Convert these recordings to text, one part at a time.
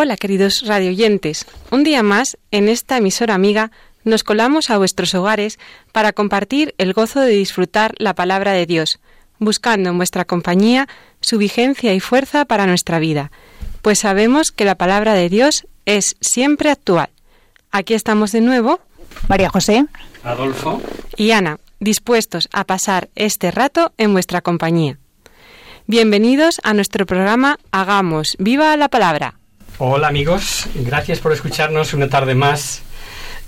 Hola queridos radioyentes, un día más en esta emisora amiga nos colamos a vuestros hogares para compartir el gozo de disfrutar la palabra de Dios, buscando en vuestra compañía su vigencia y fuerza para nuestra vida, pues sabemos que la palabra de Dios es siempre actual. Aquí estamos de nuevo, María José. Adolfo, y Ana, dispuestos a pasar este rato en vuestra compañía. Bienvenidos a nuestro programa Hagamos viva la palabra. Hola amigos, gracias por escucharnos una tarde más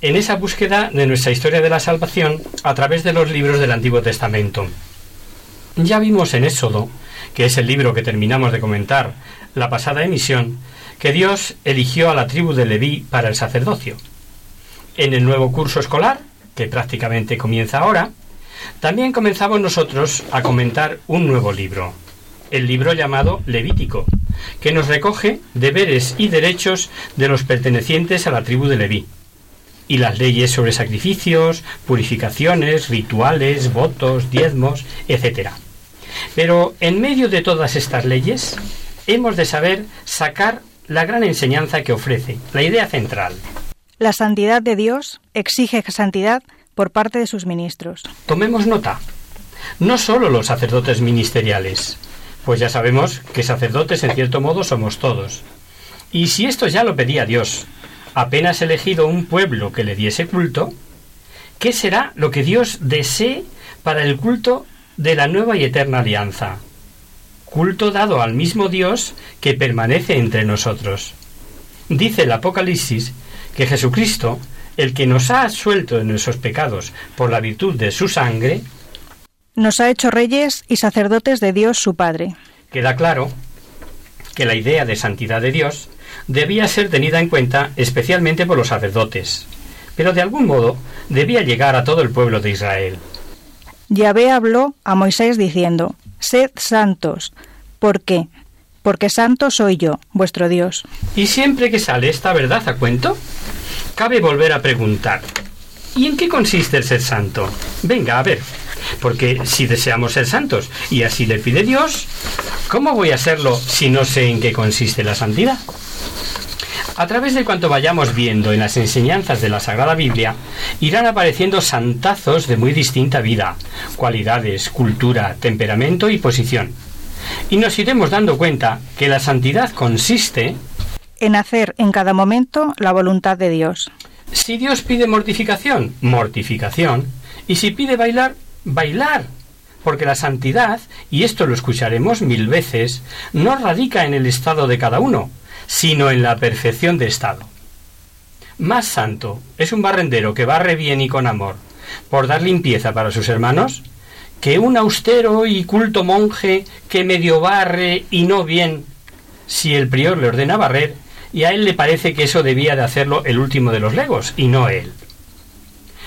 en esa búsqueda de nuestra historia de la salvación a través de los libros del Antiguo Testamento. Ya vimos en Éxodo, que es el libro que terminamos de comentar la pasada emisión, que Dios eligió a la tribu de Leví para el sacerdocio. En el nuevo curso escolar, que prácticamente comienza ahora, también comenzamos nosotros a comentar un nuevo libro, el libro llamado Levítico, que nos recoge deberes y derechos de los pertenecientes a la tribu de Leví, y las leyes sobre sacrificios, purificaciones, rituales, votos, diezmos, etc. Pero en medio de todas estas leyes, hemos de saber sacar la gran enseñanza que ofrece, la idea central. La santidad de Dios exige santidad por parte de sus ministros. Tomemos nota. No solo los sacerdotes ministeriales, pues ya sabemos que sacerdotes en cierto modo somos todos. Y si esto ya lo pedía Dios, apenas elegido un pueblo que le diese culto, ¿qué será lo que Dios desee para el culto de la nueva y eterna alianza? Culto dado al mismo Dios que permanece entre nosotros. Dice el Apocalipsis que Jesucristo, el que nos ha absuelto de nuestros pecados por la virtud de su sangre, Nos ha hecho reyes y sacerdotes de Dios su Padre. queda claro que la idea de santidad de Dios debía ser tenida en cuenta especialmente por los sacerdotes, pero de algún modo debía llegar a todo el pueblo de Israel. Yahvé habló a Moisés diciendo, Sed santos. ¿Por qué? Porque santo soy yo, vuestro Dios. Y siempre que sale esta verdad a cuento, cabe volver a preguntar, ¿y en qué consiste el ser santo? Venga, a ver, porque si deseamos ser santos y así le pide Dios, ¿cómo voy a serlo si no sé en qué consiste la santidad? A través de cuanto vayamos viendo en las enseñanzas de la Sagrada Biblia, irán apareciendo santazos de muy distinta vida, cualidades, cultura, temperamento y posición. Y nos iremos dando cuenta que la santidad consiste En hacer en cada momento la voluntad de Dios. Si Dios pide mortificación, mortificación. Y si pide bailar, bailar. Porque la santidad, y esto lo escucharemos mil veces, no radica en el estado de cada uno, sino en la perfección de estado. Más santo es un barrendero que barre bien y con amor, por dar limpieza para sus hermanos, que un austero y culto monje que medio barre y no bien, si el prior le ordena barrer, y a él le parece que eso debía de hacerlo el último de los legos, y no él.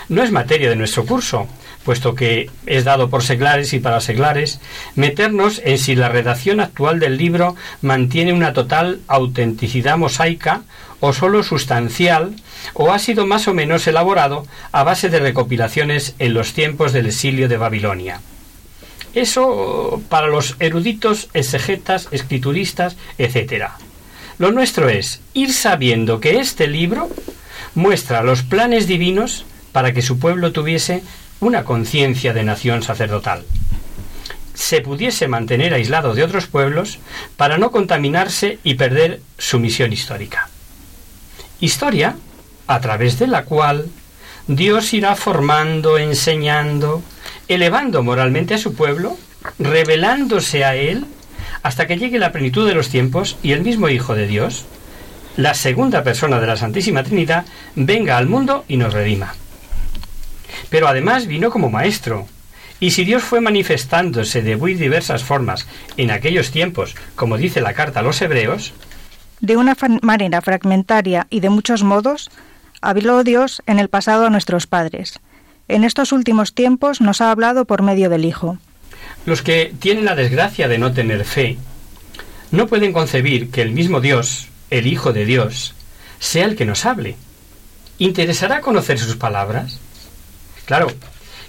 No es materia de nuestro curso, puesto que es dado por seglares y para seglares, meternos en si la redacción actual del libro mantiene una total autenticidad mosaica o sólo sustancial, o ha sido más o menos elaborado a base de recopilaciones en los tiempos del exilio de Babilonia. Eso para los eruditos, exegetas, escrituristas, etc. Lo nuestro es ir sabiendo que este libro muestra los planes divinos para que su pueblo tuviese una conciencia de nación sacerdotal. se pudiese mantener aislado de otros pueblos para no contaminarse y perder su misión histórica. Historia a través de la cual Dios irá formando, enseñando, elevando moralmente a su pueblo, revelándose a él, hasta que llegue la plenitud de los tiempos y el mismo Hijo de Dios, la segunda persona de la Santísima Trinidad, venga al mundo y nos redima. Pero además vino como maestro, y si Dios fue manifestándose de muy diversas formas en aquellos tiempos, como dice la carta a los hebreos, de una manera fragmentaria y de muchos modos, habló Dios en el pasado a nuestros padres. En estos últimos tiempos nos ha hablado por medio del Hijo. Los que tienen la desgracia de no tener fe, no pueden concebir que el mismo Dios, el Hijo de Dios, sea el que nos hable. ¿Interesará conocer sus palabras? Claro,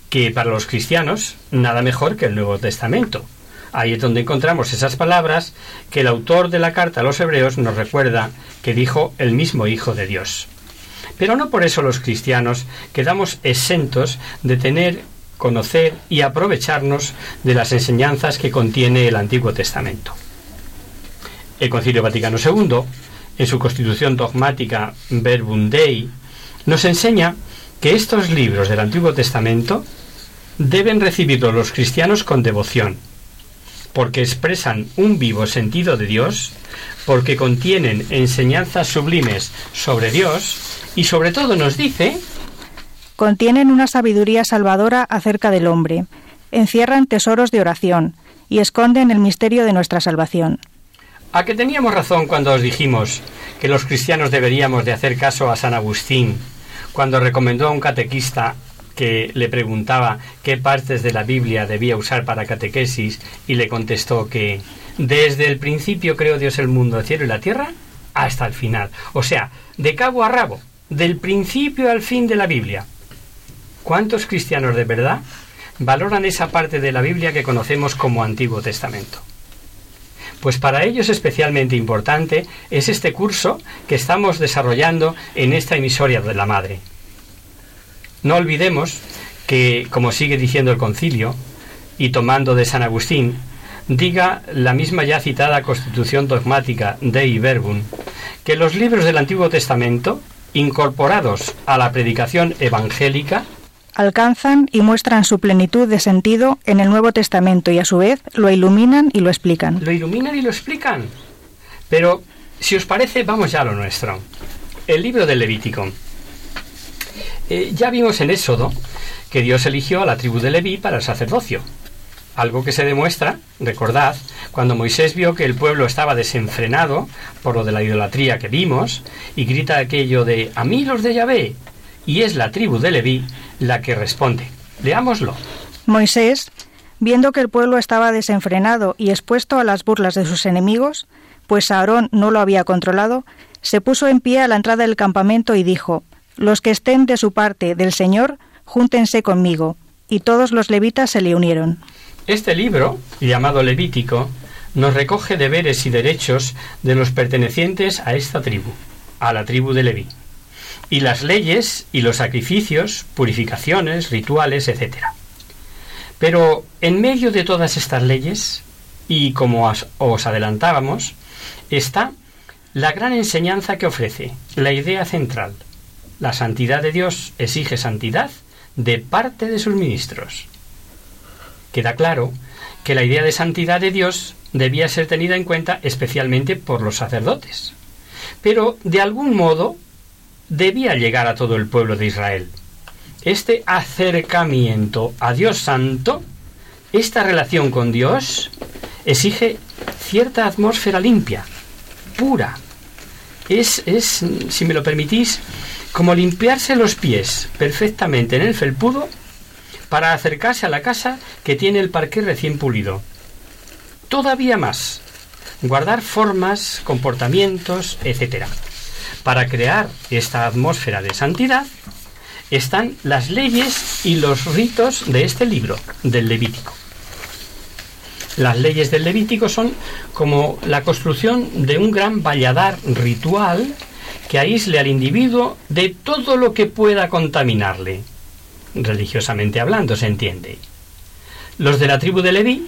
que para los cristianos nada mejor que el Nuevo Testamento. Ahí es donde encontramos esas palabras que el autor de la carta a los hebreos nos recuerda que dijo el mismo Hijo de Dios. Pero no por eso los cristianos quedamos exentos de tener, conocer y aprovecharnos de las enseñanzas que contiene el Antiguo Testamento. El Concilio Vaticano II, en su constitución dogmática Verbum Dei, nos enseña que estos libros del Antiguo Testamento deben recibirlos los cristianos con devoción, porque expresan un vivo sentido de Dios, porque contienen enseñanzas sublimes sobre Dios y sobre todo nos dice contienen una sabiduría salvadora acerca del hombre, encierran tesoros de oración y esconden el misterio de nuestra salvación. A que teníamos razón cuando os dijimos que los cristianos deberíamos de hacer caso a San Agustín cuando recomendó a un catequista que le preguntaba qué partes de la Biblia debía usar para catequesis y le contestó que desde el principio creó Dios el mundo, el cielo y la tierra hasta el final. O sea, de cabo a rabo, del principio al fin de la Biblia. ¿Cuántos cristianos de verdad valoran esa parte de la Biblia que conocemos como Antiguo Testamento? Pues para ellos especialmente importante es este curso que estamos desarrollando en esta emisoria de la Madre. No olvidemos que, como sigue diciendo el concilio, y tomando de San Agustín, diga la misma ya citada Constitución dogmática de Verbum, que los libros del Antiguo Testamento, incorporados a la predicación evangélica, alcanzan y muestran su plenitud de sentido en el Nuevo Testamento y a su vez lo iluminan y lo explican. Lo iluminan y lo explican. Pero, si os parece, vamos ya a lo nuestro. El libro del Levítico. Eh, ya vimos en Éxodo que Dios eligió a la tribu de Leví para el sacerdocio. Algo que se demuestra, recordad, cuando Moisés vio que el pueblo estaba desenfrenado por lo de la idolatría que vimos, y grita aquello de a mí los de Yahvé, y es la tribu de Leví la que responde. Leámoslo. Moisés, viendo que el pueblo estaba desenfrenado y expuesto a las burlas de sus enemigos, pues Aarón no lo había controlado, se puso en pie a la entrada del campamento y dijo, Los que estén de su parte del Señor, júntense conmigo. Y todos los levitas se le unieron. Este libro, llamado Levítico, nos recoge deberes y derechos de los pertenecientes a esta tribu, a la tribu de Leví y las leyes y los sacrificios, purificaciones, rituales, etc. Pero en medio de todas estas leyes, y como os adelantábamos, está la gran enseñanza que ofrece, la idea central. La santidad de Dios exige santidad de parte de sus ministros. Queda claro que la idea de santidad de Dios debía ser tenida en cuenta especialmente por los sacerdotes. Pero de algún modo debía llegar a todo el pueblo de Israel. Este acercamiento a Dios Santo, esta relación con Dios, exige cierta atmósfera limpia, pura. Es, es, si me lo permitís, como limpiarse los pies perfectamente en el felpudo para acercarse a la casa que tiene el parque recién pulido. Todavía más, guardar formas, comportamientos, etc. Para crear esta atmósfera de santidad están las leyes y los ritos de este libro, del Levítico. Las leyes del Levítico son como la construcción de un gran valladar ritual que aísle al individuo de todo lo que pueda contaminarle, religiosamente hablando, se entiende. Los de la tribu de Leví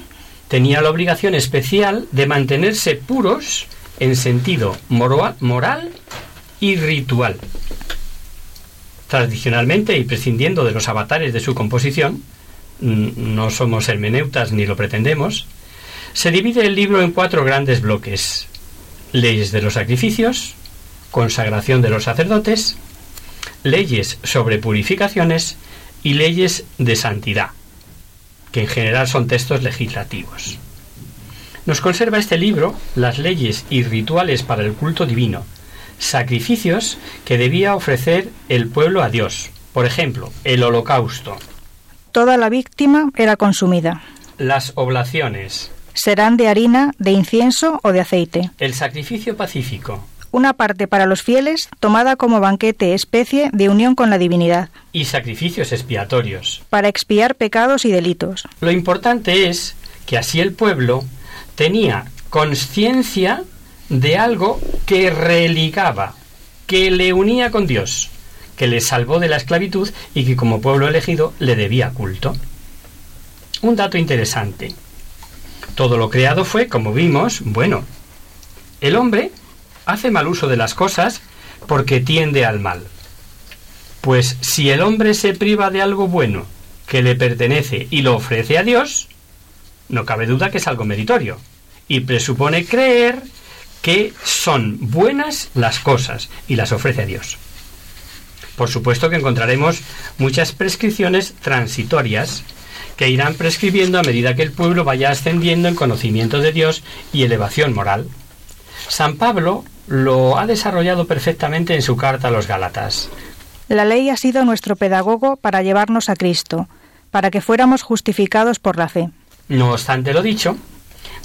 tenía la obligación especial de mantenerse puros en sentido moral y ritual. Tradicionalmente y prescindiendo de los avatares de su composición, no somos hermeneutas ni lo pretendemos, se divide el libro en cuatro grandes bloques. Leyes de los sacrificios, consagración de los sacerdotes, leyes sobre purificaciones y leyes de santidad, que en general son textos legislativos. Nos conserva este libro las leyes y rituales para el culto divino, sacrificios que debía ofrecer el pueblo a Dios. Por ejemplo, el holocausto. Toda la víctima era consumida. Las oblaciones. Serán de harina, de incienso o de aceite. El sacrificio pacífico. Una parte para los fieles, tomada como banquete especie de unión con la divinidad. Y sacrificios expiatorios. Para expiar pecados y delitos. Lo importante es que así el pueblo tenía conciencia de algo que religaba, que le unía con Dios, que le salvó de la esclavitud y que como pueblo elegido le debía culto. Un dato interesante. Todo lo creado fue, como vimos, bueno. El hombre hace mal uso de las cosas porque tiende al mal. Pues si el hombre se priva de algo bueno que le pertenece y lo ofrece a Dios, no cabe duda que es algo meritorio y presupone creer que son buenas las cosas y las ofrece a Dios. Por supuesto que encontraremos muchas prescripciones transitorias que irán prescribiendo a medida que el pueblo vaya ascendiendo en conocimiento de Dios y elevación moral. San Pablo lo ha desarrollado perfectamente en su carta a los Gálatas. La ley ha sido nuestro pedagogo para llevarnos a Cristo, para que fuéramos justificados por la fe. No obstante lo dicho,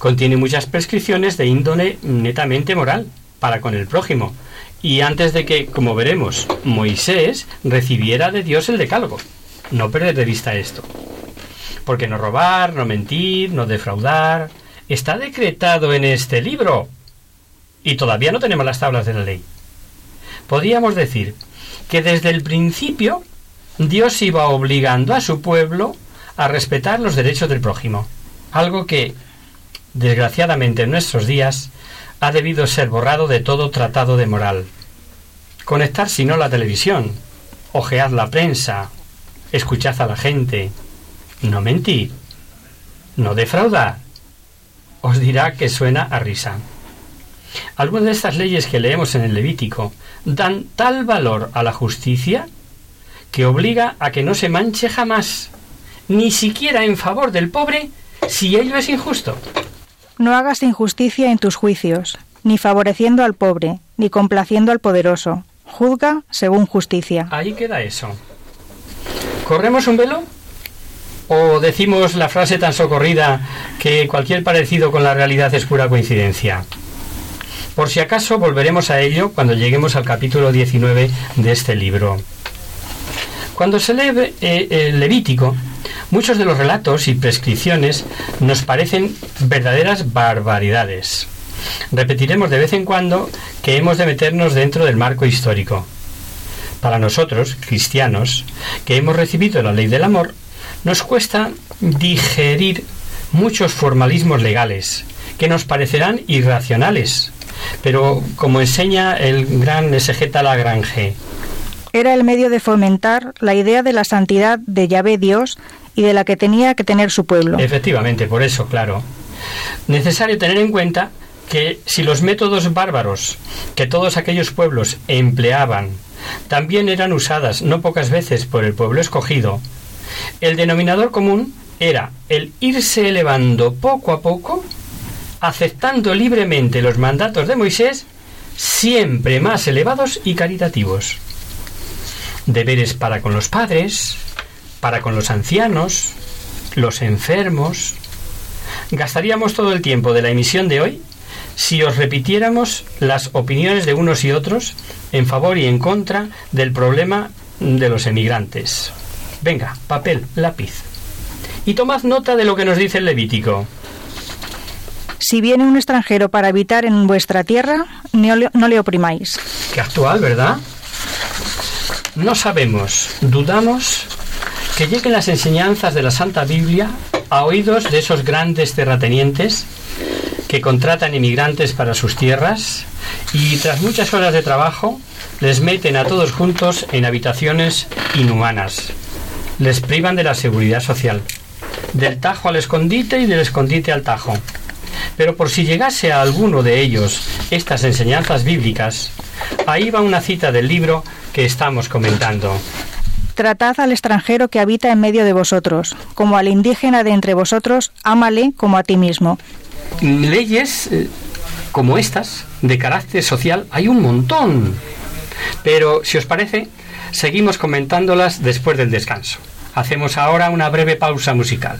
contiene muchas prescripciones de índole netamente moral para con el prójimo, y antes de que, como veremos, Moisés recibiera de Dios el decálogo. No perder de vista esto. Porque no robar, no mentir, no defraudar, está decretado en este libro. Y todavía no tenemos las tablas de la ley. Podríamos decir que desde el principio Dios iba obligando a su pueblo a respetar los derechos del prójimo. Algo que desgraciadamente en nuestros días, ha debido ser borrado de todo tratado de moral. Conectar si no la televisión, ojear la prensa, escuchad a la gente, no mentir, no defraudar, os dirá que suena a risa. Algunas de estas leyes que leemos en el Levítico dan tal valor a la justicia que obliga a que no se manche jamás, ni siquiera en favor del pobre, si ello es injusto. No hagas injusticia en tus juicios, ni favoreciendo al pobre, ni complaciendo al poderoso. Juzga según justicia. Ahí queda eso. ¿Corremos un velo? ¿O decimos la frase tan socorrida que cualquier parecido con la realidad es pura coincidencia? Por si acaso volveremos a ello cuando lleguemos al capítulo 19 de este libro. Cuando se lee eh, el Levítico, Muchos de los relatos y prescripciones nos parecen verdaderas barbaridades. Repetiremos de vez en cuando que hemos de meternos dentro del marco histórico. Para nosotros, cristianos, que hemos recibido la ley del amor, nos cuesta digerir muchos formalismos legales que nos parecerán irracionales, pero como enseña el gran exegeta Lagrange, era el medio de fomentar la idea de la santidad de Yahvé Dios y de la que tenía que tener su pueblo. Efectivamente, por eso, claro. Necesario tener en cuenta que si los métodos bárbaros que todos aquellos pueblos empleaban también eran usadas no pocas veces por el pueblo escogido, el denominador común era el irse elevando poco a poco, aceptando libremente los mandatos de Moisés, siempre más elevados y caritativos. Deberes para con los padres, para con los ancianos, los enfermos. Gastaríamos todo el tiempo de la emisión de hoy si os repitiéramos las opiniones de unos y otros en favor y en contra del problema de los emigrantes. Venga, papel, lápiz. Y tomad nota de lo que nos dice el Levítico. Si viene un extranjero para habitar en vuestra tierra, no le, no le oprimáis. Qué actual, ¿verdad? No sabemos, dudamos que lleguen las enseñanzas de la Santa Biblia a oídos de esos grandes terratenientes que contratan inmigrantes para sus tierras y tras muchas horas de trabajo les meten a todos juntos en habitaciones inhumanas. Les privan de la seguridad social, del tajo al escondite y del escondite al tajo. Pero por si llegase a alguno de ellos estas enseñanzas bíblicas, ahí va una cita del libro que estamos comentando. Tratad al extranjero que habita en medio de vosotros, como al indígena de entre vosotros, ámale como a ti mismo. Leyes eh, como estas, de carácter social, hay un montón. Pero, si os parece, seguimos comentándolas después del descanso. Hacemos ahora una breve pausa musical.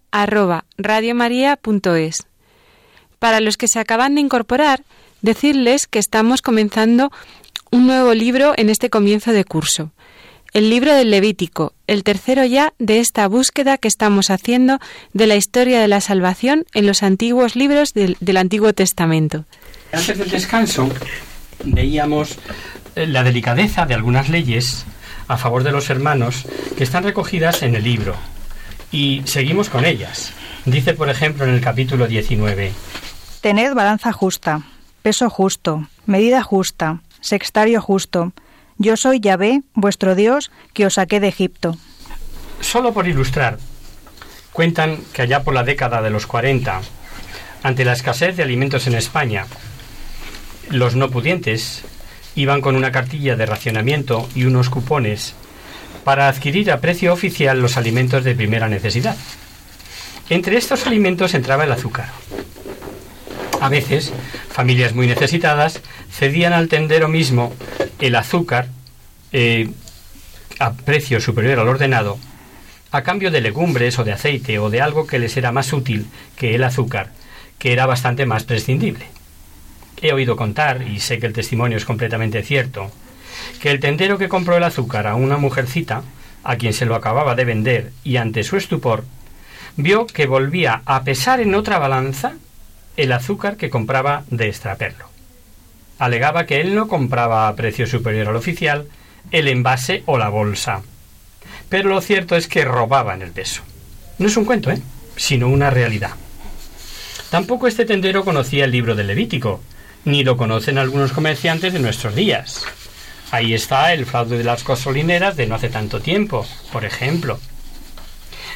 radiomaria.es. Para los que se acaban de incorporar, decirles que estamos comenzando un nuevo libro en este comienzo de curso. El libro del Levítico, el tercero ya de esta búsqueda que estamos haciendo de la historia de la salvación en los antiguos libros del, del Antiguo Testamento. Antes del descanso veíamos eh, la delicadeza de algunas leyes a favor de los hermanos que están recogidas en el libro. Y seguimos con ellas. Dice, por ejemplo, en el capítulo 19. Tened balanza justa, peso justo, medida justa, sextario justo. Yo soy Yahvé, vuestro Dios, que os saqué de Egipto. Solo por ilustrar, cuentan que allá por la década de los 40, ante la escasez de alimentos en España, los no pudientes iban con una cartilla de racionamiento y unos cupones para adquirir a precio oficial los alimentos de primera necesidad. Entre estos alimentos entraba el azúcar. A veces, familias muy necesitadas cedían al tendero mismo el azúcar eh, a precio superior al ordenado, a cambio de legumbres o de aceite o de algo que les era más útil que el azúcar, que era bastante más prescindible. He oído contar, y sé que el testimonio es completamente cierto, que el tendero que compró el azúcar a una mujercita, a quien se lo acababa de vender, y ante su estupor, vio que volvía a pesar en otra balanza el azúcar que compraba de extraperlo. Alegaba que él no compraba a precio superior al oficial el envase o la bolsa. Pero lo cierto es que robaban el peso. No es un cuento, ¿eh? sino una realidad. Tampoco este tendero conocía el libro del Levítico, ni lo conocen algunos comerciantes de nuestros días. Ahí está el fraude de las gasolineras de no hace tanto tiempo, por ejemplo.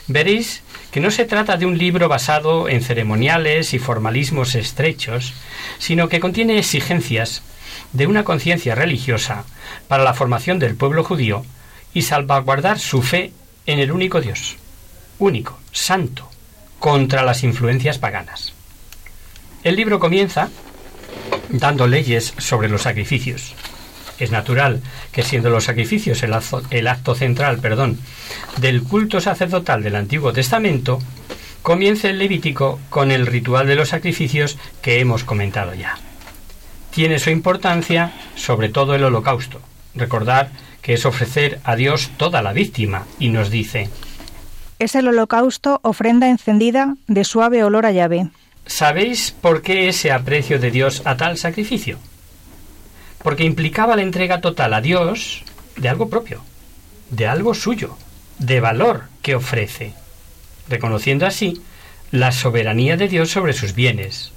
Veréis que no se trata de un libro basado en ceremoniales y formalismos estrechos, sino que contiene exigencias de una conciencia religiosa para la formación del pueblo judío y salvaguardar su fe en el único Dios, único, santo, contra las influencias paganas. El libro comienza dando leyes sobre los sacrificios. Es natural que siendo los sacrificios el acto, central perdón, del culto sacerdotal del Antiguo Testamento, comience el Levítico con el ritual de los sacrificios que hemos comentado ya. Tiene su importancia sobre todo el holocausto. Recordar que es ofrecer a Dios toda la víctima y nos dice Es el holocausto ofrenda encendida de suave olor a llave ¿Sabéis por qué ese aprecio de Dios a tal sacrificio? Porque implicaba la entrega total a Dios de algo propio, de algo suyo, de valor que ofrece, reconociendo así la soberanía de Dios sobre sus bienes.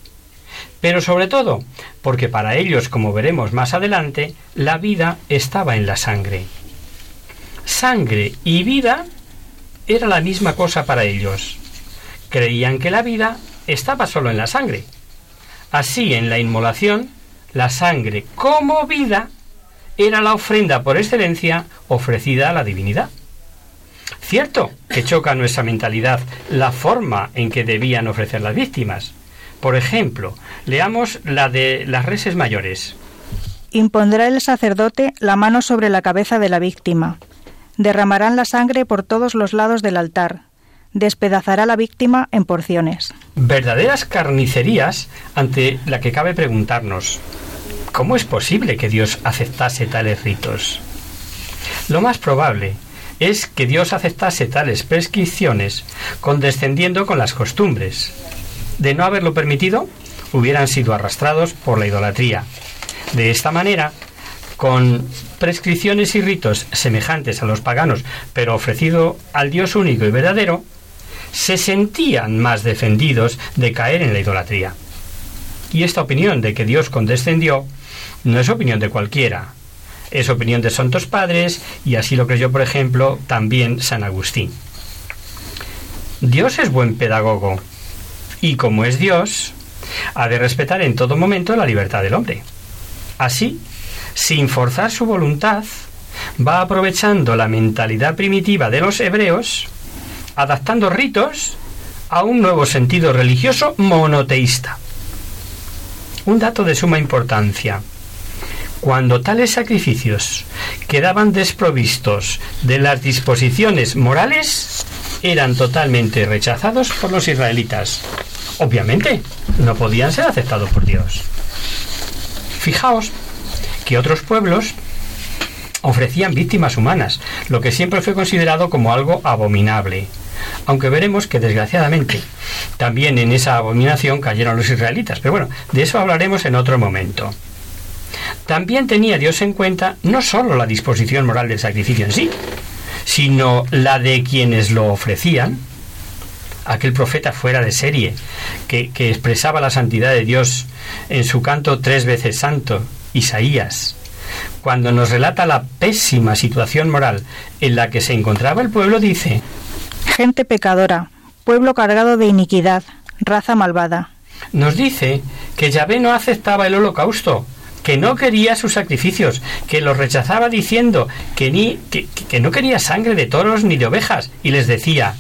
Pero sobre todo, porque para ellos, como veremos más adelante, la vida estaba en la sangre. Sangre y vida era la misma cosa para ellos. Creían que la vida estaba solo en la sangre. Así, en la inmolación, la sangre como vida era la ofrenda por excelencia ofrecida a la divinidad. Cierto que choca nuestra mentalidad la forma en que debían ofrecer las víctimas. Por ejemplo, leamos la de las reses mayores. Impondrá el sacerdote la mano sobre la cabeza de la víctima. Derramarán la sangre por todos los lados del altar, despedazará la víctima en porciones. Verdaderas carnicerías ante la que cabe preguntarnos, ¿cómo es posible que Dios aceptase tales ritos? Lo más probable es que Dios aceptase tales prescripciones condescendiendo con las costumbres. De no haberlo permitido, hubieran sido arrastrados por la idolatría. De esta manera, con prescripciones y ritos semejantes a los paganos, pero ofrecido al Dios único y verdadero, se sentían más defendidos de caer en la idolatría. Y esta opinión de que Dios condescendió no es opinión de cualquiera, es opinión de santos padres y así lo creyó, por ejemplo, también San Agustín. Dios es buen pedagogo. y como es Dios, ha de respetar en todo momento la libertad del hombre. Así, sin forzar su voluntad, va aprovechando la mentalidad primitiva de los hebreos, adaptando ritos a un nuevo sentido religioso monoteísta. Un dato de suma importancia. Cuando tales sacrificios quedaban desprovistos de las disposiciones morales, eran totalmente rechazados por los israelitas. Obviamente, no podían ser aceptados por Dios. Fijaos que otros pueblos ofrecían víctimas humanas, lo que siempre fue considerado como algo abominable. Aunque veremos que desgraciadamente también en esa abominación cayeron los israelitas. Pero bueno, de eso hablaremos en otro momento. También tenía Dios en cuenta no sólo la disposición moral del sacrificio en sí, sino la de quienes lo ofrecían. Aquel profeta fuera de serie, que, que expresaba la santidad de Dios en su canto tres veces santo, Isaías, cuando nos relata la pésima situación moral en la que se encontraba el pueblo, dice, Gente pecadora, pueblo cargado de iniquidad, raza malvada. Nos dice que Yahvé no aceptaba el holocausto, que no quería sus sacrificios, que los rechazaba diciendo que, ni, que, que no quería sangre de toros ni de ovejas, y les decía,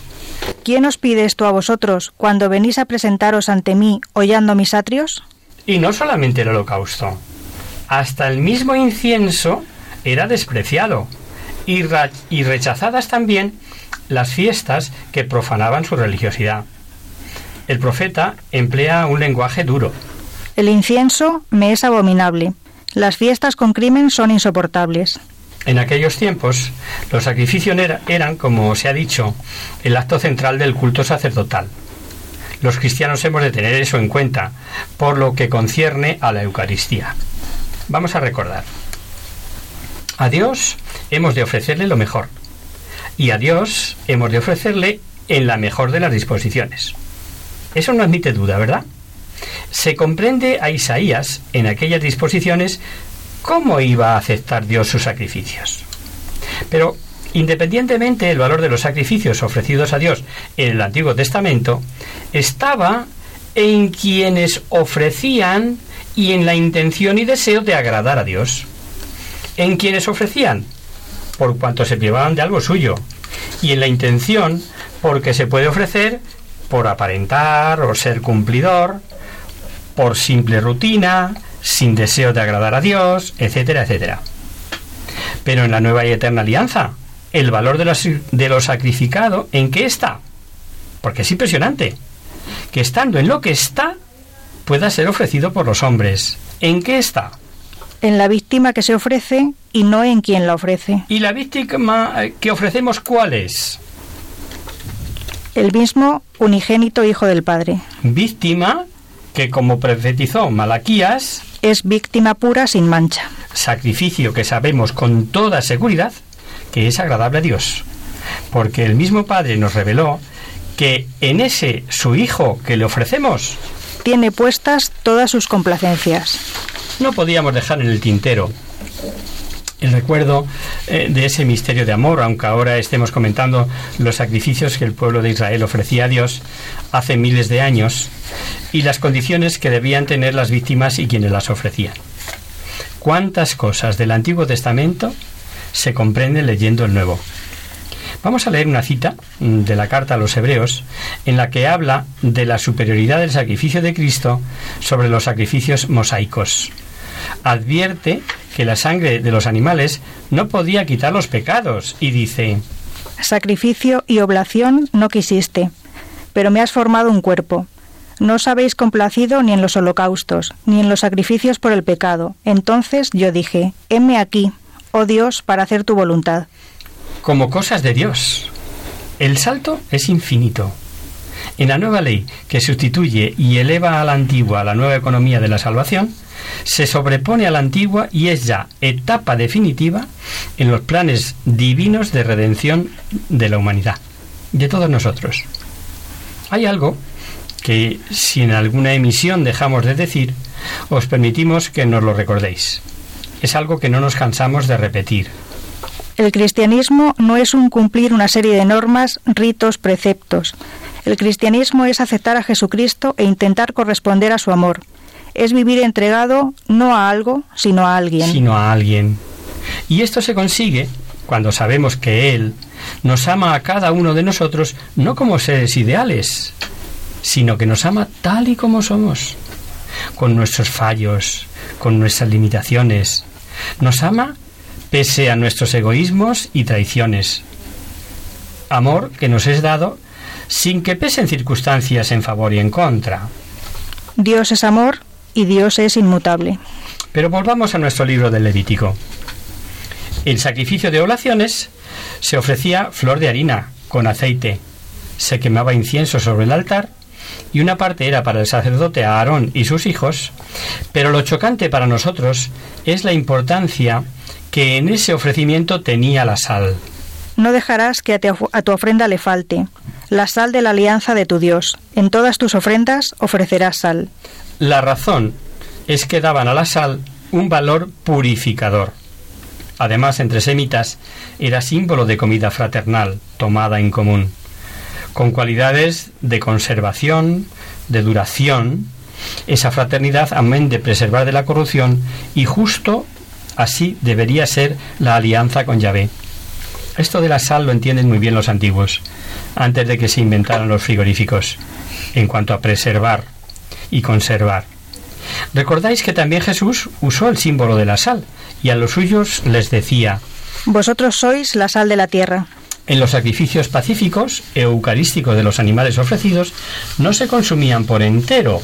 ¿Quién os pide esto a vosotros cuando venís a presentaros ante mí hollando mis atrios? Y no solamente el holocausto, hasta el mismo incienso era despreciado y, y rechazadas también las fiestas que profanaban su religiosidad. El profeta emplea un lenguaje duro. El incienso me es abominable. Las fiestas con crimen son insoportables. En aquellos tiempos, los sacrificios eran, como se ha dicho, el acto central del culto sacerdotal. Los cristianos hemos de tener eso en cuenta, por lo que concierne a la Eucaristía. Vamos a recordar. A Dios hemos de ofrecerle lo mejor. Y a Dios hemos de ofrecerle en la mejor de las disposiciones. Eso no admite duda, ¿verdad? Se comprende a Isaías en aquellas disposiciones cómo iba a aceptar Dios sus sacrificios. Pero independientemente del valor de los sacrificios ofrecidos a Dios en el Antiguo Testamento, estaba en quienes ofrecían y en la intención y deseo de agradar a Dios. En quienes ofrecían, por cuanto se privaban de algo suyo, y en la intención, porque se puede ofrecer por aparentar o ser cumplidor, por simple rutina, sin deseo de agradar a Dios, etcétera, etcétera. Pero en la nueva y eterna alianza, el valor de lo, de lo sacrificado, ¿en qué está? Porque es impresionante que estando en lo que está, pueda ser ofrecido por los hombres. ¿En qué está? En la víctima que se ofrece y no en quien la ofrece. ¿Y la víctima que ofrecemos cuál es? El mismo unigénito Hijo del Padre. Víctima que, como profetizó Malaquías, es víctima pura sin mancha. Sacrificio que sabemos con toda seguridad que es agradable a Dios. Porque el mismo Padre nos reveló que en ese su Hijo que le ofrecemos tiene puestas todas sus complacencias. No podíamos dejar en el tintero el recuerdo eh, de ese misterio de amor, aunque ahora estemos comentando los sacrificios que el pueblo de Israel ofrecía a Dios hace miles de años y las condiciones que debían tener las víctimas y quienes las ofrecían. ¿Cuántas cosas del Antiguo Testamento se comprenden leyendo el Nuevo? Vamos a leer una cita mm, de la carta a los Hebreos en la que habla de la superioridad del sacrificio de Cristo sobre los sacrificios mosaicos. Advierte que la sangre de los animales no podía quitar los pecados y dice, Sacrificio y oblación no quisiste, pero me has formado un cuerpo. No os habéis complacido ni en los holocaustos, ni en los sacrificios por el pecado. Entonces yo dije, heme aquí, oh Dios, para hacer tu voluntad. Como cosas de Dios. El salto es infinito. En la nueva ley que sustituye y eleva a la antigua la nueva economía de la salvación, se sobrepone a la antigua y es ya etapa definitiva en los planes divinos de redención de la humanidad, de todos nosotros. Hay algo que si en alguna emisión dejamos de decir, os permitimos que nos lo recordéis. Es algo que no nos cansamos de repetir. El cristianismo no es un cumplir una serie de normas, ritos, preceptos. El cristianismo es aceptar a Jesucristo e intentar corresponder a su amor. Es vivir entregado no a algo, sino a alguien. Sino a alguien. Y esto se consigue cuando sabemos que Él nos ama a cada uno de nosotros no como seres ideales, sino que nos ama tal y como somos, con nuestros fallos, con nuestras limitaciones. Nos ama pese a nuestros egoísmos y traiciones. Amor que nos es dado sin que pesen circunstancias en favor y en contra. Dios es amor y Dios es inmutable. Pero volvamos a nuestro libro del Levítico. El sacrificio de oblaciones se ofrecía flor de harina con aceite, se quemaba incienso sobre el altar y una parte era para el sacerdote Aarón y sus hijos, pero lo chocante para nosotros es la importancia que en ese ofrecimiento tenía la sal. No dejarás que a tu ofrenda le falte, la sal de la alianza de tu Dios. En todas tus ofrendas ofrecerás sal. La razón es que daban a la sal un valor purificador. Además, entre semitas era símbolo de comida fraternal, tomada en común, con cualidades de conservación, de duración. Esa fraternidad, amén de preservar de la corrupción, y justo así debería ser la alianza con Yahvé. Esto de la sal lo entienden muy bien los antiguos, antes de que se inventaran los frigoríficos, en cuanto a preservar y conservar. Recordáis que también Jesús usó el símbolo de la sal y a los suyos les decía, Vosotros sois la sal de la tierra. En los sacrificios pacíficos eucarísticos de los animales ofrecidos no se consumían por entero,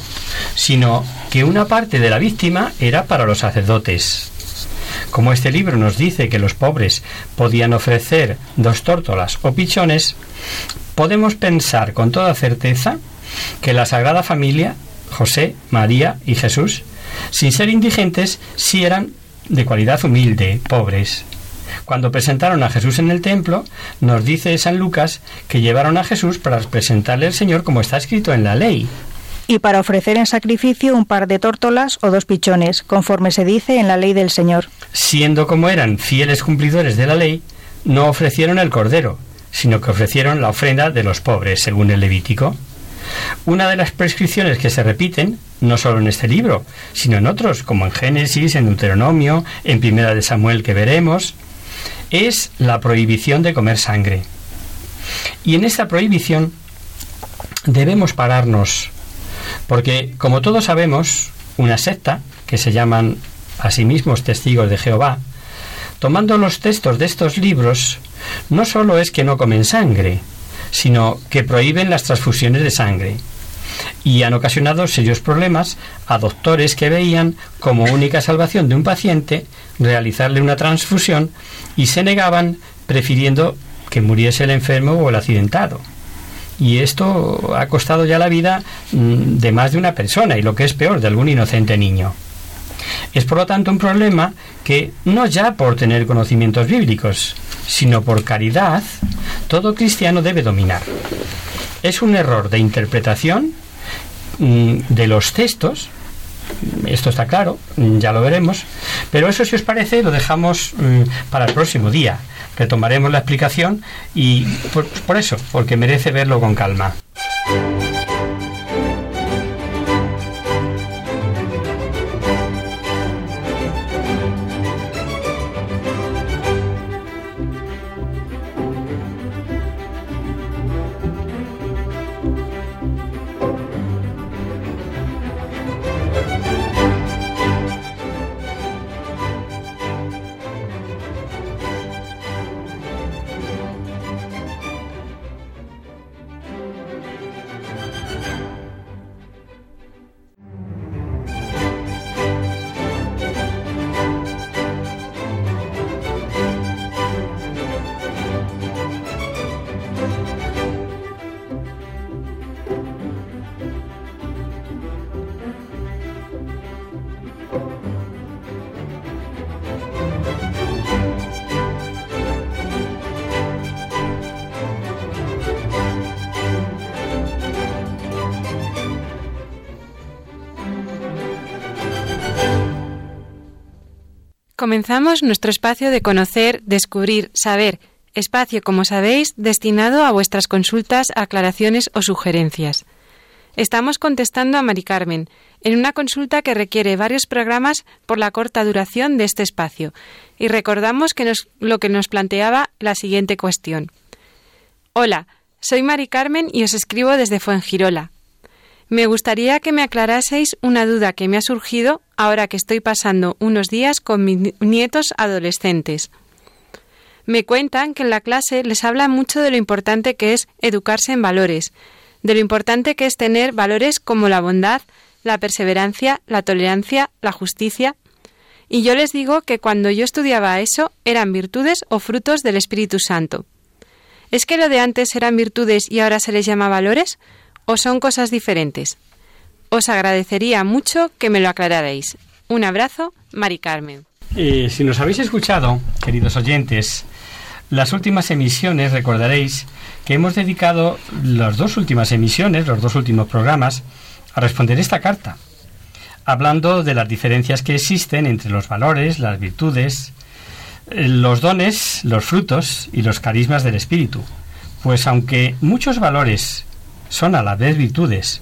sino que una parte de la víctima era para los sacerdotes. Como este libro nos dice que los pobres podían ofrecer dos tórtolas o pichones, podemos pensar con toda certeza que la Sagrada Familia José, María y Jesús, sin ser indigentes, sí eran de cualidad humilde, pobres. Cuando presentaron a Jesús en el templo, nos dice San Lucas que llevaron a Jesús para presentarle al Señor como está escrito en la ley. Y para ofrecer en sacrificio un par de tórtolas o dos pichones, conforme se dice en la ley del Señor. Siendo como eran fieles cumplidores de la ley, no ofrecieron el cordero, sino que ofrecieron la ofrenda de los pobres, según el Levítico. Una de las prescripciones que se repiten, no solo en este libro, sino en otros, como en Génesis, en Deuteronomio, en Primera de Samuel que veremos, es la prohibición de comer sangre. Y en esta prohibición debemos pararnos, porque como todos sabemos, una secta, que se llaman a sí mismos testigos de Jehová, tomando los textos de estos libros, no solo es que no comen sangre, sino que prohíben las transfusiones de sangre y han ocasionado serios problemas a doctores que veían como única salvación de un paciente realizarle una transfusión y se negaban prefiriendo que muriese el enfermo o el accidentado. Y esto ha costado ya la vida mm, de más de una persona y lo que es peor, de algún inocente niño. Es por lo tanto un problema que no ya por tener conocimientos bíblicos, sino por caridad, todo cristiano debe dominar. Es un error de interpretación mm, de los textos, esto está claro, mm, ya lo veremos, pero eso si os parece lo dejamos mm, para el próximo día. Retomaremos la explicación y por eso, porque merece verlo con calma. Comenzamos nuestro espacio de conocer, descubrir, saber, espacio, como sabéis, destinado a vuestras consultas, aclaraciones o sugerencias. Estamos contestando a Mari Carmen en una consulta que requiere varios programas por la corta duración de este espacio y recordamos que lo que nos planteaba la siguiente cuestión. Hola, soy Mari Carmen y os escribo desde Fuengirola. Me gustaría que me aclaraseis una duda que me ha surgido ahora que estoy pasando unos días con mis nietos adolescentes. Me cuentan que en la clase les habla mucho de lo importante que es educarse en valores, de lo importante que es tener valores como la bondad, la perseverancia, la tolerancia, la justicia. Y yo les digo que cuando yo estudiaba eso eran virtudes o frutos del Espíritu Santo. ¿Es que lo de antes eran virtudes y ahora se les llama valores? ¿O son cosas diferentes? Os agradecería mucho que me lo aclararais. Un abrazo, Mari Carmen. Eh, si nos habéis escuchado, queridos oyentes, las últimas emisiones recordaréis que hemos dedicado las dos últimas emisiones, los dos últimos programas, a responder esta carta, hablando de las diferencias que existen entre los valores, las virtudes, eh, los dones, los frutos y los carismas del espíritu. Pues aunque muchos valores son a la vez virtudes,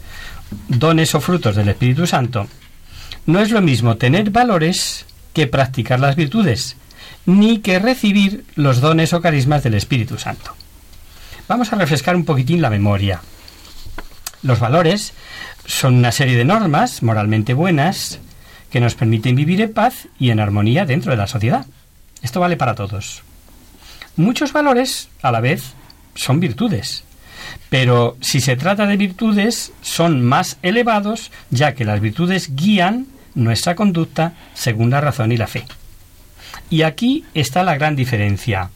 dones o frutos del Espíritu Santo, no es lo mismo tener valores que practicar las virtudes, ni que recibir los dones o carismas del Espíritu Santo. Vamos a refrescar un poquitín la memoria. Los valores son una serie de normas moralmente buenas que nos permiten vivir en paz y en armonía dentro de la sociedad. Esto vale para todos. Muchos valores, a la vez, son virtudes. Pero si se trata de virtudes, son más elevados, ya que las virtudes guían nuestra conducta según la razón y la fe. Y aquí está la gran diferencia,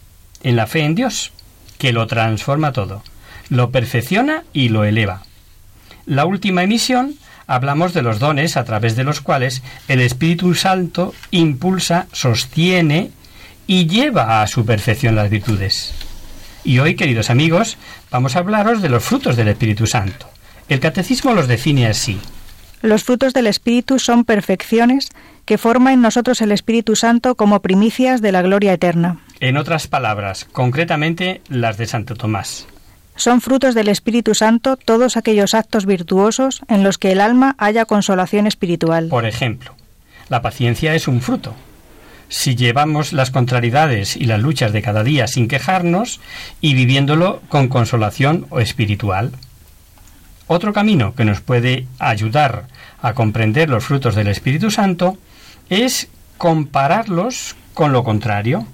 en la fe en Dios, que lo transforma todo, lo perfecciona y lo eleva. La última emisión hablamos de los dones a través de los cuales el Espíritu Santo impulsa, sostiene y lleva a su perfección las virtudes. Y hoy, queridos amigos, vamos a hablaros de los frutos del Espíritu Santo. El catecismo los define así. Los frutos del Espíritu son perfecciones que forma en nosotros el Espíritu Santo como primicias de la gloria eterna. En otras palabras, concretamente las de Santo Tomás. Son frutos del Espíritu Santo todos aquellos actos virtuosos en los que el alma haya consolación espiritual. Por ejemplo, la paciencia es un fruto. Si llevamos las contrariedades y las luchas de cada día sin quejarnos y viviéndolo con consolación o espiritual. Otro camino que nos puede ayudar a comprender los frutos del Espíritu Santo es compararlos con lo contrario,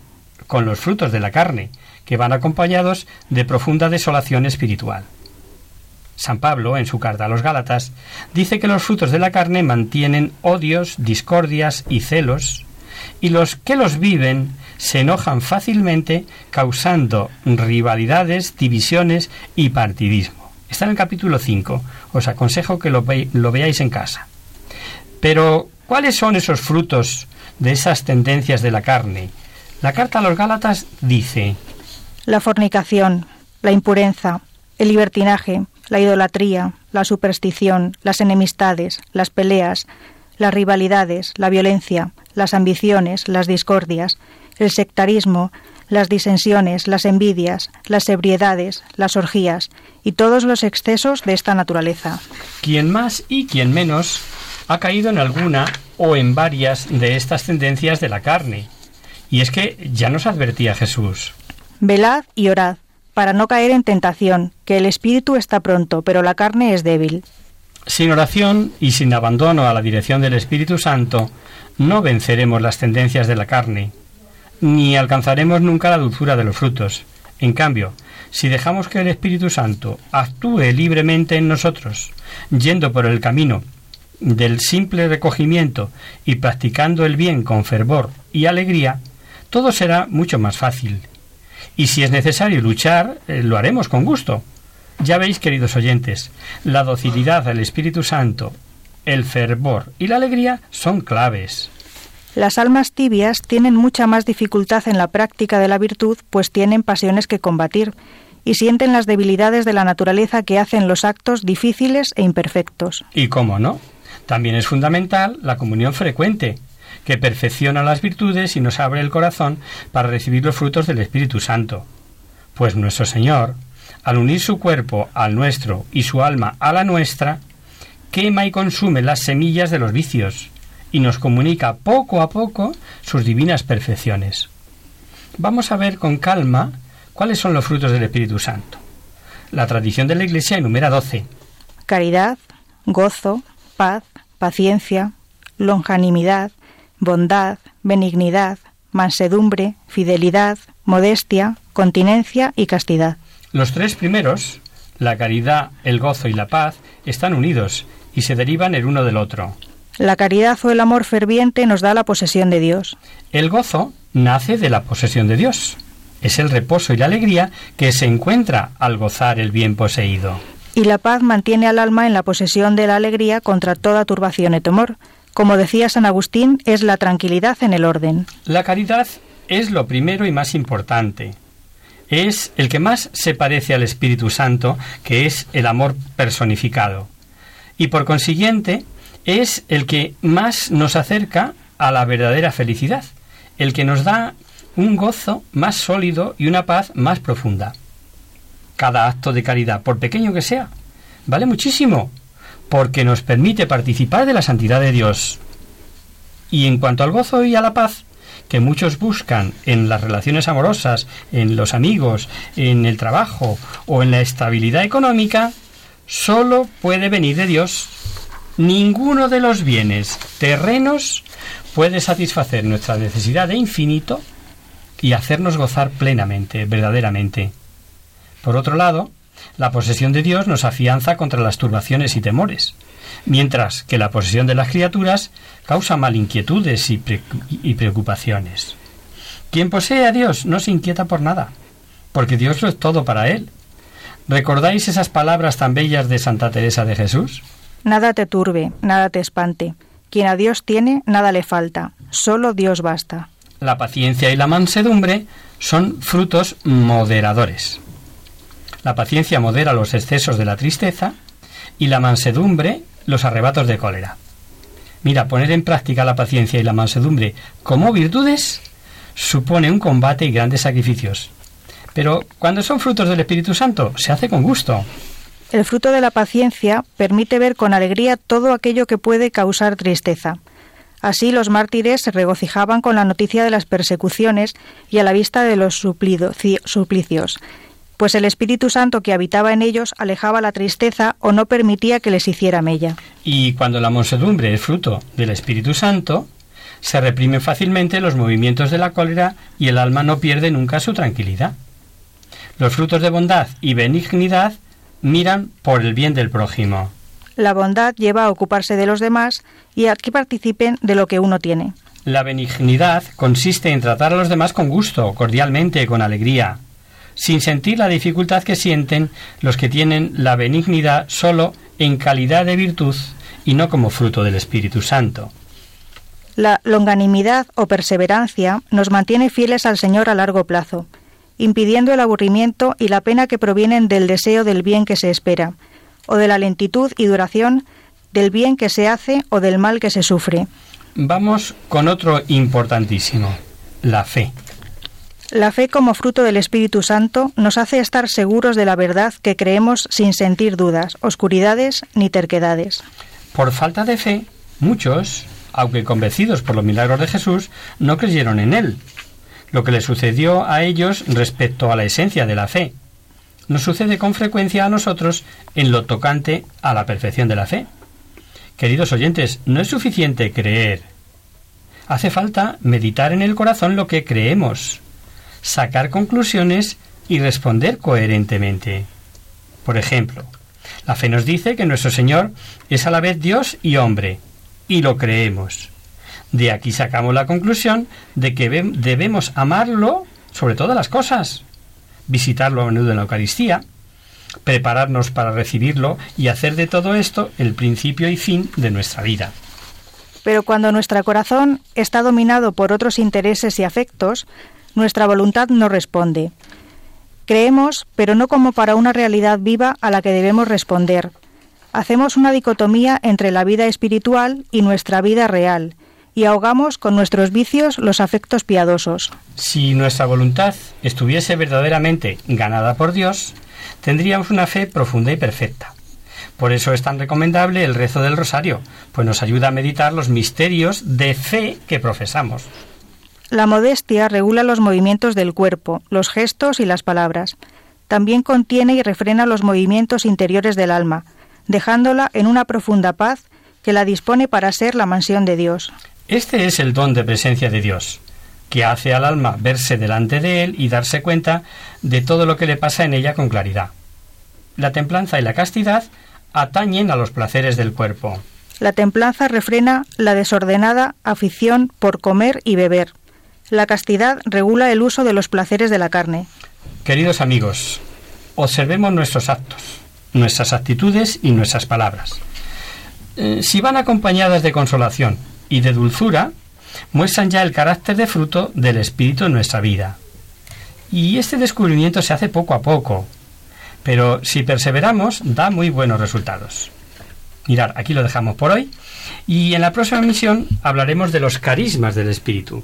con los frutos de la carne, que van acompañados de profunda desolación espiritual. San Pablo, en su carta a los Gálatas, dice que los frutos de la carne mantienen odios, discordias y celos, y los que los viven se enojan fácilmente, causando rivalidades, divisiones y partidismo. Está en el capítulo 5. Os aconsejo que lo, lo veáis en casa. Pero, ¿cuáles son esos frutos de esas tendencias de la carne? La carta a los Gálatas dice La fornicación, la impureza, el libertinaje, la idolatría, la superstición, las enemistades, las peleas, las rivalidades, la violencia, las ambiciones, las discordias, el sectarismo, las disensiones, las envidias, las ebriedades, las orgías y todos los excesos de esta naturaleza. Quien más y quien menos ha caído en alguna o en varias de estas tendencias de la carne. Y es que ya nos advertía Jesús. Velad y orad, para no caer en tentación, que el espíritu está pronto, pero la carne es débil. Sin oración y sin abandono a la dirección del Espíritu Santo, no venceremos las tendencias de la carne, ni alcanzaremos nunca la dulzura de los frutos. En cambio, si dejamos que el Espíritu Santo actúe libremente en nosotros, yendo por el camino del simple recogimiento y practicando el bien con fervor y alegría, todo será mucho más fácil. Y si es necesario luchar, eh, lo haremos con gusto. Ya veis, queridos oyentes, la docilidad al Espíritu Santo, el fervor y la alegría son claves. Las almas tibias tienen mucha más dificultad en la práctica de la virtud, pues tienen pasiones que combatir y sienten las debilidades de la naturaleza que hacen los actos difíciles e imperfectos. Y cómo no, también es fundamental la comunión frecuente, que perfecciona las virtudes y nos abre el corazón para recibir los frutos del Espíritu Santo. Pues nuestro Señor, al unir su cuerpo al nuestro y su alma a la nuestra, quema y consume las semillas de los vicios y nos comunica poco a poco sus divinas perfecciones. Vamos a ver con calma cuáles son los frutos del Espíritu Santo. La tradición de la Iglesia enumera doce. Caridad, gozo, paz, paciencia, longanimidad, bondad, benignidad, mansedumbre, fidelidad, modestia, continencia y castidad. Los tres primeros, la caridad, el gozo y la paz, están unidos y se derivan el uno del otro. La caridad o el amor ferviente nos da la posesión de Dios. El gozo nace de la posesión de Dios. Es el reposo y la alegría que se encuentra al gozar el bien poseído. Y la paz mantiene al alma en la posesión de la alegría contra toda turbación y temor. Como decía San Agustín, es la tranquilidad en el orden. La caridad es lo primero y más importante. Es el que más se parece al Espíritu Santo, que es el amor personificado. Y por consiguiente, es el que más nos acerca a la verdadera felicidad, el que nos da un gozo más sólido y una paz más profunda. Cada acto de caridad, por pequeño que sea, vale muchísimo, porque nos permite participar de la santidad de Dios. Y en cuanto al gozo y a la paz, que muchos buscan en las relaciones amorosas, en los amigos, en el trabajo o en la estabilidad económica, solo puede venir de Dios. Ninguno de los bienes terrenos puede satisfacer nuestra necesidad de infinito y hacernos gozar plenamente, verdaderamente. Por otro lado, la posesión de Dios nos afianza contra las turbaciones y temores, mientras que la posesión de las criaturas causa mal inquietudes y, y preocupaciones. Quien posee a Dios no se inquieta por nada, porque Dios lo es todo para él. ¿Recordáis esas palabras tan bellas de Santa Teresa de Jesús? Nada te turbe, nada te espante. Quien a Dios tiene, nada le falta. Solo Dios basta. La paciencia y la mansedumbre son frutos moderadores. La paciencia modera los excesos de la tristeza y la mansedumbre los arrebatos de cólera. Mira, poner en práctica la paciencia y la mansedumbre como virtudes supone un combate y grandes sacrificios. Pero cuando son frutos del Espíritu Santo, se hace con gusto. El fruto de la paciencia permite ver con alegría todo aquello que puede causar tristeza. Así los mártires se regocijaban con la noticia de las persecuciones y a la vista de los suplicios, pues el Espíritu Santo que habitaba en ellos alejaba la tristeza o no permitía que les hiciera mella. Y cuando la mansedumbre es fruto del Espíritu Santo, se reprimen fácilmente los movimientos de la cólera y el alma no pierde nunca su tranquilidad. Los frutos de bondad y benignidad miran por el bien del prójimo. La bondad lleva a ocuparse de los demás y a que participen de lo que uno tiene. La benignidad consiste en tratar a los demás con gusto, cordialmente, con alegría, sin sentir la dificultad que sienten los que tienen la benignidad solo en calidad de virtud y no como fruto del Espíritu Santo. La longanimidad o perseverancia nos mantiene fieles al Señor a largo plazo impidiendo el aburrimiento y la pena que provienen del deseo del bien que se espera, o de la lentitud y duración del bien que se hace o del mal que se sufre. Vamos con otro importantísimo, la fe. La fe como fruto del Espíritu Santo nos hace estar seguros de la verdad que creemos sin sentir dudas, oscuridades ni terquedades. Por falta de fe, muchos, aunque convencidos por los milagros de Jesús, no creyeron en él lo que le sucedió a ellos respecto a la esencia de la fe. Nos sucede con frecuencia a nosotros en lo tocante a la perfección de la fe. Queridos oyentes, no es suficiente creer. Hace falta meditar en el corazón lo que creemos, sacar conclusiones y responder coherentemente. Por ejemplo, la fe nos dice que nuestro Señor es a la vez Dios y hombre, y lo creemos. De aquí sacamos la conclusión de que debemos amarlo sobre todas las cosas, visitarlo a menudo en la Eucaristía, prepararnos para recibirlo y hacer de todo esto el principio y fin de nuestra vida. Pero cuando nuestro corazón está dominado por otros intereses y afectos, nuestra voluntad no responde. Creemos, pero no como para una realidad viva a la que debemos responder. Hacemos una dicotomía entre la vida espiritual y nuestra vida real, y ahogamos con nuestros vicios los afectos piadosos. Si nuestra voluntad estuviese verdaderamente ganada por Dios, tendríamos una fe profunda y perfecta. Por eso es tan recomendable el rezo del rosario, pues nos ayuda a meditar los misterios de fe que profesamos. La modestia regula los movimientos del cuerpo, los gestos y las palabras. También contiene y refrena los movimientos interiores del alma, dejándola en una profunda paz que la dispone para ser la mansión de Dios. Este es el don de presencia de Dios, que hace al alma verse delante de él y darse cuenta de todo lo que le pasa en ella con claridad. La templanza y la castidad atañen a los placeres del cuerpo. La templanza refrena la desordenada afición por comer y beber. La castidad regula el uso de los placeres de la carne. Queridos amigos, observemos nuestros actos, nuestras actitudes y nuestras palabras. Eh, si van acompañadas de consolación y de dulzura, muestran ya el carácter de fruto del Espíritu en nuestra vida. Y este descubrimiento se hace poco a poco, pero si perseveramos da muy buenos resultados. Mirar, aquí lo dejamos por hoy y en la próxima misión hablaremos de los carismas del Espíritu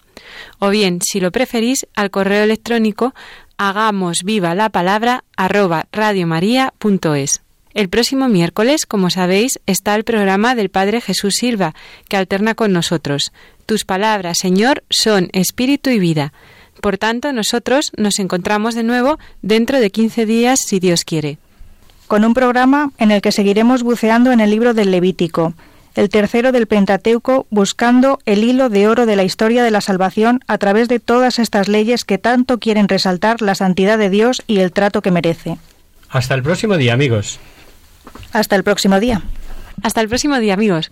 O bien, si lo preferís, al correo electrónico hagamos viva la palabra arroba radiomaria.es. El próximo miércoles, como sabéis, está el programa del Padre Jesús Silva, que alterna con nosotros. Tus palabras, Señor, son espíritu y vida. Por tanto, nosotros nos encontramos de nuevo dentro de 15 días, si Dios quiere. Con un programa en el que seguiremos buceando en el libro del Levítico, el tercero del Pentateuco, buscando el hilo de oro de la historia de la salvación a través de todas estas leyes que tanto quieren resaltar la santidad de Dios y el trato que merece. Hasta el próximo día, amigos. Hasta el próximo día. Hasta el próximo día, amigos.